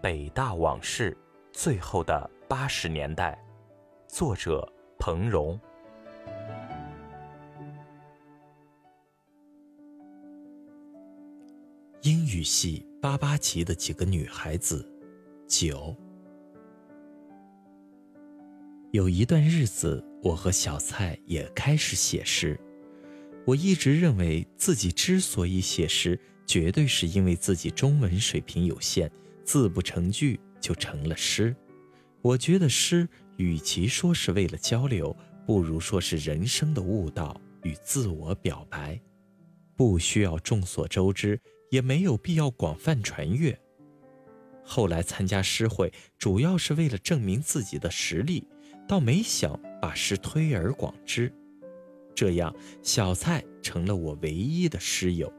北大往事：最后的八十年代》，作者彭荣。英语系八八级的几个女孩子，九。有一段日子，我和小蔡也开始写诗。我一直认为自己之所以写诗。绝对是因为自己中文水平有限，字不成句就成了诗。我觉得诗与其说是为了交流，不如说是人生的悟道与自我表白，不需要众所周知，也没有必要广泛传阅。后来参加诗会，主要是为了证明自己的实力，倒没想把诗推而广之。这样，小蔡成了我唯一的诗友。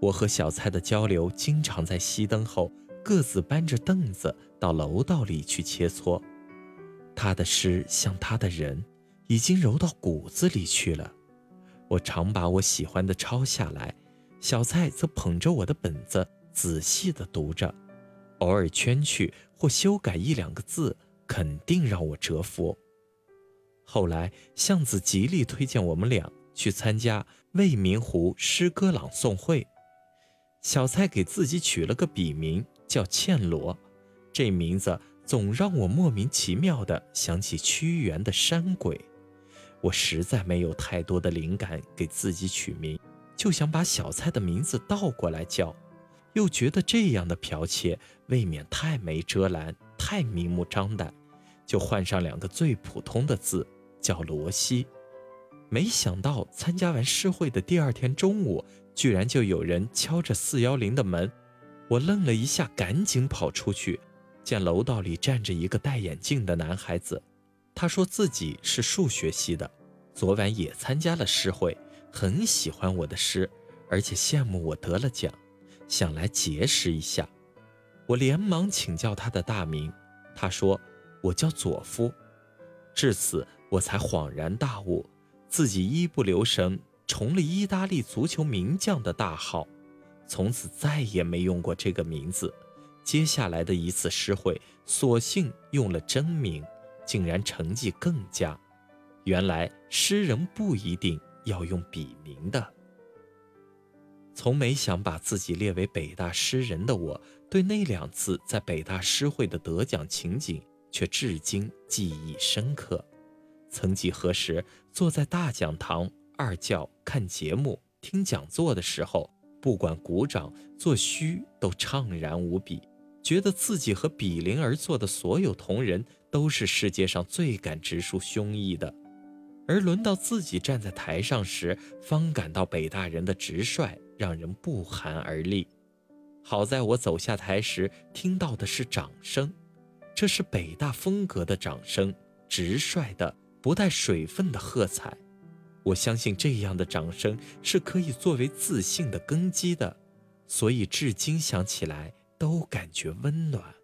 我和小蔡的交流，经常在熄灯后各自搬着凳子到楼道里去切磋。他的诗像他的人，已经揉到骨子里去了。我常把我喜欢的抄下来，小蔡则捧着我的本子仔细地读着，偶尔圈去或修改一两个字，肯定让我折服。后来巷子极力推荐我们俩去参加未名湖诗歌朗诵会。小蔡给自己取了个笔名叫茜罗，这名字总让我莫名其妙地想起屈原的山鬼。我实在没有太多的灵感给自己取名，就想把小蔡的名字倒过来叫，又觉得这样的剽窃未免太没遮拦，太明目张胆，就换上两个最普通的字，叫罗西。没想到参加完诗会的第二天中午。居然就有人敲着四幺零的门，我愣了一下，赶紧跑出去，见楼道里站着一个戴眼镜的男孩子。他说自己是数学系的，昨晚也参加了诗会，很喜欢我的诗，而且羡慕我得了奖，想来结识一下。我连忙请教他的大名，他说我叫佐夫。至此我才恍然大悟，自己一不留神。重了意大利足球名将的大号，从此再也没用过这个名字。接下来的一次诗会，索性用了真名，竟然成绩更佳。原来诗人不一定要用笔名的。从没想把自己列为北大诗人的我，对那两次在北大诗会的得奖情景却至今记忆深刻。曾几何时，坐在大讲堂。二教看节目、听讲座的时候，不管鼓掌作虚，都怅然无比，觉得自己和比邻而坐的所有同仁都是世界上最敢直抒胸臆的。而轮到自己站在台上时，方感到北大人的直率让人不寒而栗。好在我走下台时听到的是掌声，这是北大风格的掌声，直率的、不带水分的喝彩。我相信这样的掌声是可以作为自信的根基的，所以至今想起来都感觉温暖。